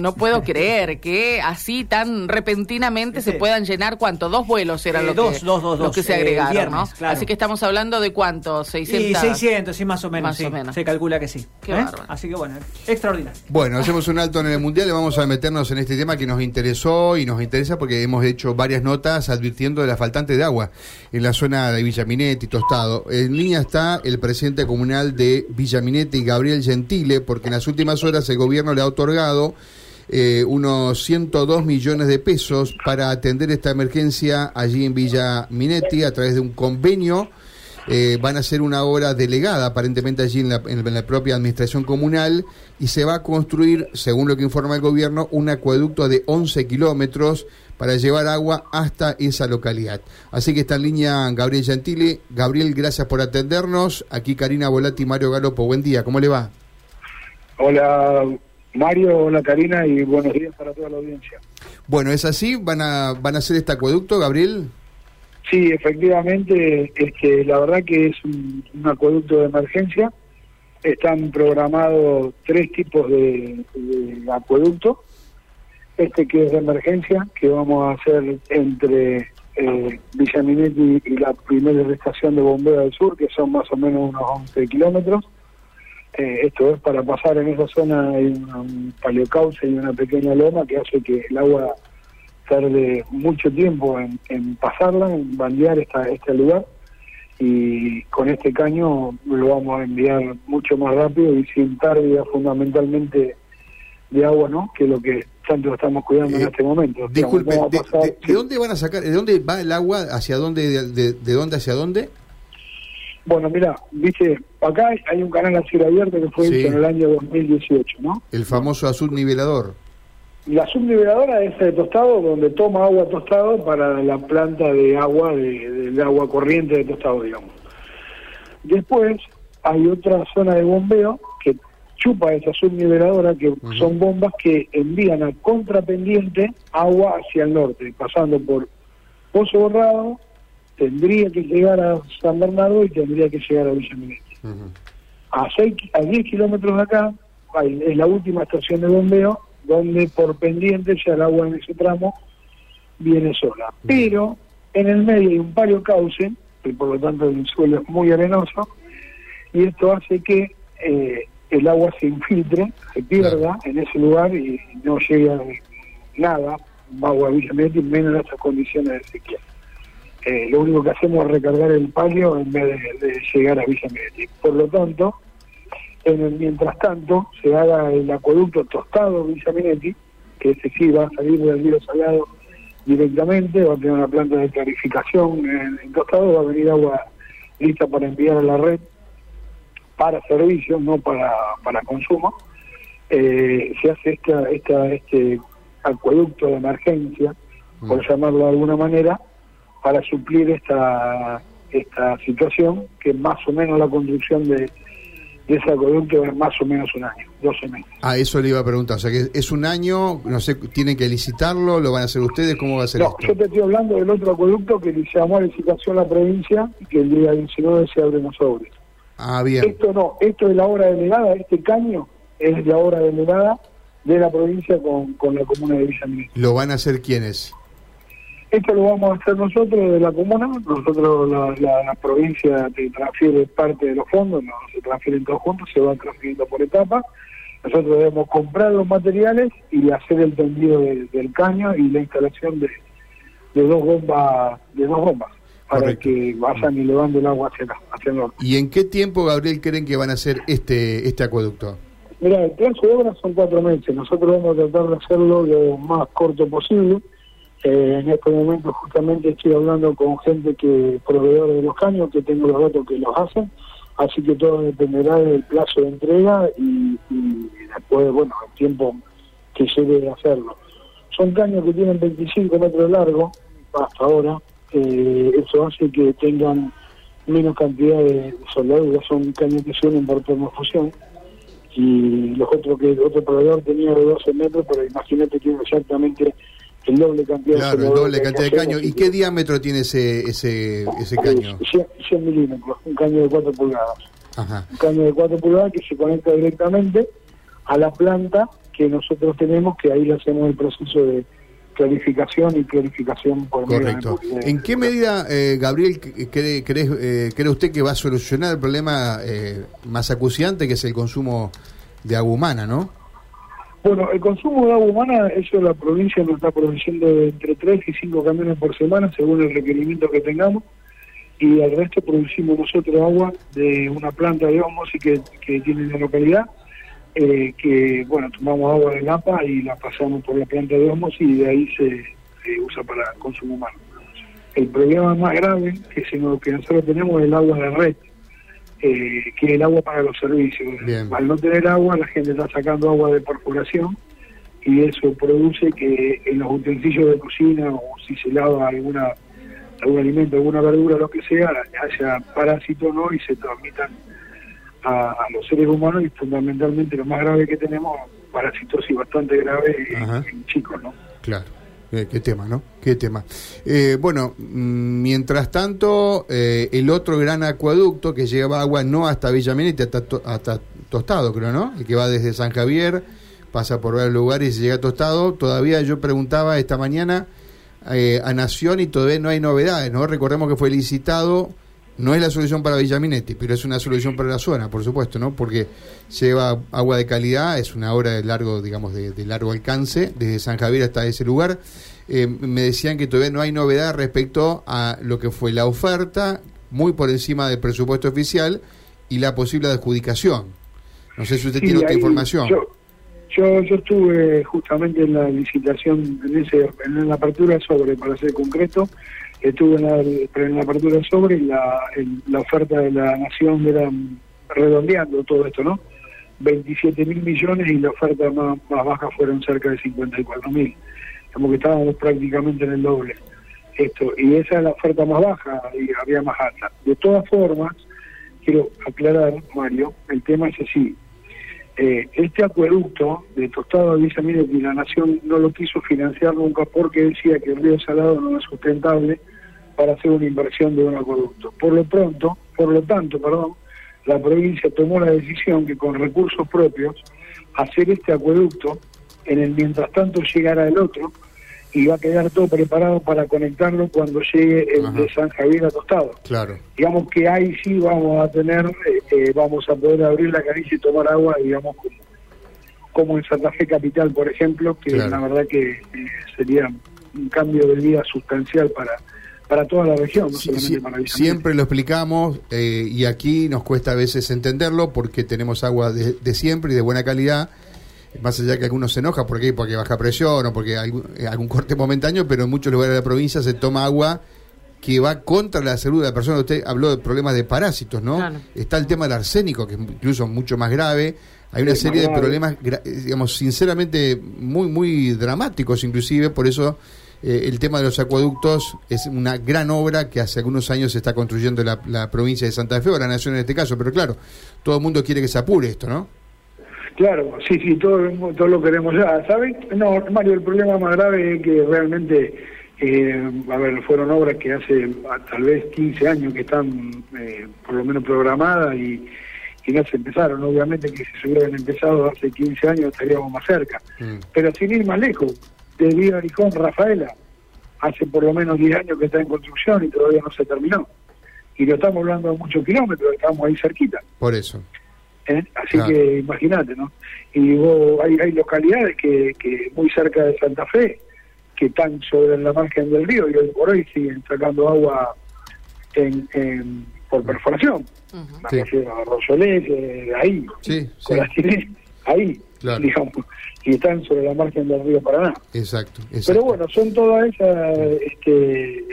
No puedo creer que así tan repentinamente se Sí. puedan llenar cuánto, dos vuelos eran Eh, los, dos, que, dos, dos, los dos, que se eh, agregaron, viernes, ¿no? claro. Así que estamos hablando de cuánto, Y 600. 600, sí, más o menos. Más sí. o menos. Se calcula que sí. Qué ¿eh? bárbaro. Así que bueno, extraordinario. Bueno, hacemos un alto en el Mundial y vamos a meternos en este tema que nos interesó y nos interesa porque hemos hecho varias notas advirtiendo de la faltante de agua en la zona de Villaminetti y Tostado. En línea está el presidente comunal de Villaminetti, Gabriel Gentile, porque en las últimas horas el gobierno le ha otorgado eh, unos 102 millones de pesos para atender esta emergencia allí en Villa Minetti a través de un convenio. Eh, van a hacer una obra delegada aparentemente allí en la, en la propia administración comunal y se va a construir, según lo que informa el gobierno, un acueducto de 11 kilómetros para llevar agua hasta esa localidad. Así que está en línea Gabriel Gentile. Gabriel, gracias por atendernos. Aquí Karina Volati y Mario Galopo. Buen día, ¿cómo le va? Hola Mario, hola Karina y buenos días para toda la audiencia. Bueno, ¿es así? ¿Van a, van a hacer este acueducto, Gabriel? Sí, efectivamente, este, la verdad que es un, un acueducto de emergencia. Están programados tres tipos de, de acueducto. Este que es de emergencia, que vamos a hacer entre eh, Villa Minetti y la primera estación de bombeo del sur, que son más o menos unos 11 kilómetros. Eh, esto es para pasar en esa zona hay un, paleocauce y una pequeña loma que hace que el agua tarde mucho tiempo en, en pasarla, en bandear esta, este lugar y con este caño lo vamos a enviar mucho más rápido y sin pérdida fundamentalmente de agua, ¿no? Que lo que tanto estamos cuidando en Eh, este momento. Disculpe, de, pasar- de- de dónde van a sacar, de dónde va el agua, hacia dónde, de, de- de dónde hacia dónde? Bueno, mira, viste, acá hay- hay un canal a cielo abierto que fue Sí. hecho en el año 2018, ¿no? El famoso azul nivelador. La subniveladora es de tostado donde toma agua tostado para la planta de agua de- del agua corriente de tostado, digamos. Después hay otra zona de bombeo que chupa esa subniveladora, que son bombas que envían a contrapendiente agua hacia el norte, pasando por Pozo Borrado, tendría que llegar a San Bernardo y tendría que llegar a Villa Minetti a, seis, a 10 kilómetros de acá hay- es la última estación de bombeo donde por pendiente ya el agua en ese tramo viene sola. Pero en el medio hay un palio cauce, que por lo tanto el suelo es muy arenoso, y esto hace que eh, el agua se infiltre, se pierda en ese lugar y no llega nada, agua a Villa Minetti, menos en estas condiciones de sequía. Eh, lo único que hacemos es recargar el palio en vez de, de llegar a Villa Minetti. Por lo tanto, en el mientras tanto, se haga el acueducto tostado Villa Minetti, que ese sí va a salir del río Salado directamente, va a tener una planta de clarificación en, en tostado, va a venir agua lista para enviar a la red para servicio, no para, para consumo. Eh, se hace esta, esta, este acueducto de emergencia, por llamarlo de alguna manera, para suplir esta, esta situación, que más o menos la construcción de, de ese acueducto es más o menos un año, 12 meses. Ah, eso le iba a preguntar. O sea, que es un año, no sé, tienen que licitarlo, lo van a hacer ustedes, ¿cómo va a ser No, yo esto? te estoy hablando del otro acueducto que le llamó a licitación la provincia y que el día 19 se abren los obras. Ah, bien. Esto no, esto es la obra delegada, este caño es la obra delegada de la provincia con, con la comuna de Villa Minetti. ¿Lo van a hacer quiénes? Esto lo vamos a hacer nosotros de la comuna, nosotros la, la, la provincia te transfiere parte de los fondos, no se transfieren todos juntos, se van transfiriendo por etapas. Nosotros debemos comprar los materiales y hacer el tendido de- del caño y la instalación de, de dos bombas, de dos bombas, para Correcto. que vayan elevando el agua hacia acá, hacia el norte. ¿Y en qué tiempo, Gabriel, creen que van a hacer este, este acueducto? Mira, el plazo de obra son cuatro meses. Nosotros vamos a tratar de hacerlo lo más corto posible. Eh, en este momento justamente estoy hablando con gente que proveedores de los caños, que tengo los datos que los hacen. Así que todo dependerá del plazo de entrega y, después, bueno, el tiempo que lleve a hacerlo. Son caños que tienen 25 metros de largo hasta ahora. Eh, eso hace que tengan menos cantidad de soldadura. Son caños que se unen por termofusión y los otros que el otro proveedor tenía de 12 metros, pero imagínate que exactamente el doble cantidad Claro, el soldadura doble cantidad de caño. ¿Y qué diámetro tiene ese, ese, ese caño? 100, 100 milímetros, un caño de 4 pulgadas. Ajá. Un caño de 4 pulgadas que se conecta directamente a la planta que nosotros tenemos, que ahí le hacemos el proceso de clarificación y clarificación por medio de- Correcto. de- ¿En qué medida, eh, Gabriel, cree, cree, eh, cree usted que va a solucionar el problema eh, más acuciante que es el consumo de agua humana, no? Bueno, el consumo de agua humana, eso la provincia nos está produciendo entre 3 y 5 camiones por semana, según el requerimiento que tengamos, y al resto producimos nosotros agua de una planta de osmosis que, que tiene en la localidad, eh, que, bueno, tomamos agua de Napa y la pasamos por la planta de osmosis y de ahí se, se usa para consumo humano. El problema más grave que, se nos- que nosotros tenemos es el agua de red, eh, que el agua para los servicios. Bien. Al no tener agua, la gente está sacando agua de perforación y eso produce que en los utensilios de cocina o si se lava alguna algún alimento, alguna verdura, lo que sea, haya parásitos ¿no? y se transmitan a, a los seres humanos y fundamentalmente lo más grave que tenemos, parasitosis bastante grave en chicos, ¿no? Claro. Eh, qué tema, ¿no? Qué tema. Eh, bueno, mm, mientras tanto, eh, el otro gran acueducto que lleva agua no hasta Villa Menete, hasta, To- hasta Tostado, creo, ¿no? El que va desde San Javier, pasa por varios lugares y llega a Tostado. Todavía yo preguntaba esta mañana eh, a Nación y todavía no hay novedades, ¿no? Recordemos que fue licitado, no es la solución para Villaminetti, pero es una solución para la zona, por supuesto, ¿no? Porque lleva agua de calidad, es una obra de largo, digamos, de, de largo alcance, desde San Javier hasta ese lugar. Eh, me decían que todavía no hay novedad respecto a lo que fue la oferta, muy por encima del presupuesto oficial, y la posible adjudicación. No sé si usted Sí, tiene otra información. Yo, yo, yo estuve justamente en la licitación, en, ese, en la apertura sobre, para ser concreto, estuve en la, apertura sobre la, la oferta de la Nación era redondeando todo esto, ¿no? 27 mil millones y la oferta más, más baja fueron cerca de 54 mil. Como que estábamos prácticamente en el doble. Esto, y esa es la oferta más baja y había más alta. De todas formas, quiero aclarar, Mario, el tema es así. Eh, este acueducto de Tostado de Villa Minetti, la Nación no lo quiso financiar nunca porque decía que el río Salado no es sustentable para hacer una inversión de un acueducto. Por lo pronto, por lo tanto, perdón, la provincia tomó la decisión que con recursos propios hacer este acueducto, en el mientras tanto llegará el otro y va a quedar todo preparado para conectarlo cuando llegue el Ajá. de San Javier a Tostado Claro. digamos que ahí sí vamos a tener, eh, eh, vamos a poder abrir la canilla y tomar agua, digamos, como, como en Santa Fe Capital, por ejemplo, que Claro. la verdad que eh, sería un cambio de vida sustancial para para toda la región, no Sí, solamente sí, para siempre lo explicamos eh, y aquí nos cuesta a veces entenderlo porque tenemos agua de, de siempre y de buena calidad. Más allá que algunos se enoja porque porque baja presión o porque hay algún, eh, algún corte momentáneo, pero en muchos lugares de la provincia se toma agua que va contra la salud de la persona. Usted habló de problemas de parásitos, ¿no? Claro. Está el tema del arsénico, que es incluso mucho más grave. Hay una Sí, serie de problemas, eh, digamos, sinceramente muy, muy dramáticos, inclusive. Por eso eh, el tema de los acueductos es una gran obra que hace algunos años se está construyendo la, la provincia de Santa Fe o la nación en este caso. Pero claro, todo el mundo quiere que se apure esto, ¿no? Claro, sí, sí, todo, todo lo queremos ya, ¿saben? No, Mario, el problema más grave es que realmente, eh, a ver, fueron obras que hace ah, tal vez 15 años que están eh, por lo menos programadas y, y no se empezaron. Obviamente que si se hubieran empezado hace 15 años estaríamos más cerca. Mm. Pero sin ir más lejos, de Vía Arijón, Rafaela, hace por lo menos 10 años que está en construcción y todavía no se terminó. Y lo estamos hablando de muchos kilómetros, estamos ahí cerquita. Por eso. ¿Eh? Así Claro. que imagínate, ¿no? Y vos, hay, hay localidades que, que muy cerca de Santa Fe, que están sobre la margen del río y hoy por hoy siguen sacando agua en, en- por perforación. Ujú. Me Sí. a Rosolés, eh, ahí, Sí, sí. Ahí, Claro. digamos, y están sobre la margen del río Paraná. Exacto. exacto. Pero bueno, son todas esas, este,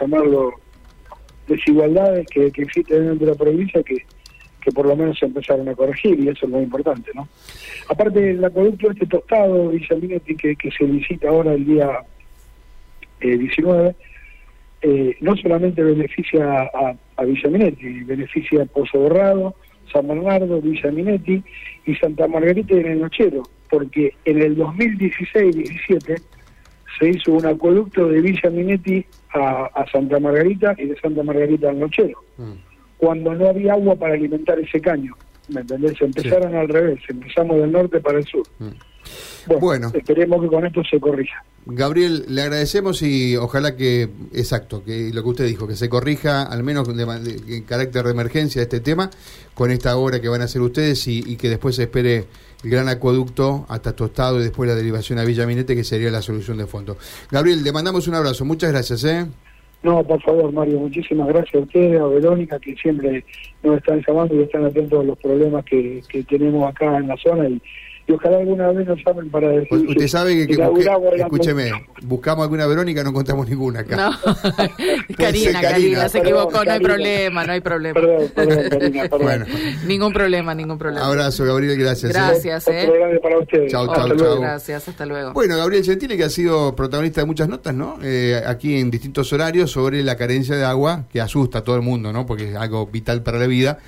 llamarlo, desigualdades que, que existen dentro de la provincia que, que por lo menos se empezaron a corregir y eso es lo importante, ¿no? Aparte del acueducto este tostado, Minetti, que, que se licita ahora el día eh, 19, eh, no solamente beneficia a, a Villa beneficia a Pozo Borrado, San Bernardo, Villa Minetti y Santa Margarita y el Nochero, porque en el 2016-17 se hizo un acueducto de Villa Minetti a, a Santa Margarita y de Santa Margarita al Nochero, Mm. Cuando no había agua para alimentar ese caño. ¿Me entendés? Se empezaron al revés, empezamos del norte para el sur. Mm. Bueno, Bueno. esperemos que con esto se corrija. Gabriel, le agradecemos y ojalá que, exacto, que lo que usted dijo, que se corrija al menos de- en carácter de emergencia este tema con esta obra que van a hacer ustedes y, y que después se espere el gran acueducto hasta Tostado y después la derivación a Villa Minete que sería la solución de fondo. Gabriel, le mandamos un abrazo, muchas gracias. ¿eh? No, por favor, Mario, muchísimas gracias a ustedes, a Verónica, que siempre nos están llamando y están atentos a los problemas que, que tenemos acá en la zona y, y ojalá alguna vez nos llamen para decir U- Usted sabe que, que busqué- la- escúcheme, buscamos alguna Verónica, no encontramos ninguna acá. No, Karina, Karina. Karina, se Perdón, equivocó, no hay Karina. problema, no hay problema. Perdón, perdón, Karina, perdón. Bueno, Ningún problema, ningún problema. abrazo Gabriel, gracias. ¿eh? Gracias, eh. grande para ustedes. Chau, Hasta chau, luego. chau. Gracias, hasta luego. Bueno, Gabriel Gentile, que ha sido protagonista de muchas notas, ¿no? Eh, aquí en distintos horarios sobre la carencia de agua, que asusta a todo el mundo, ¿no? Porque es algo vital para la vida.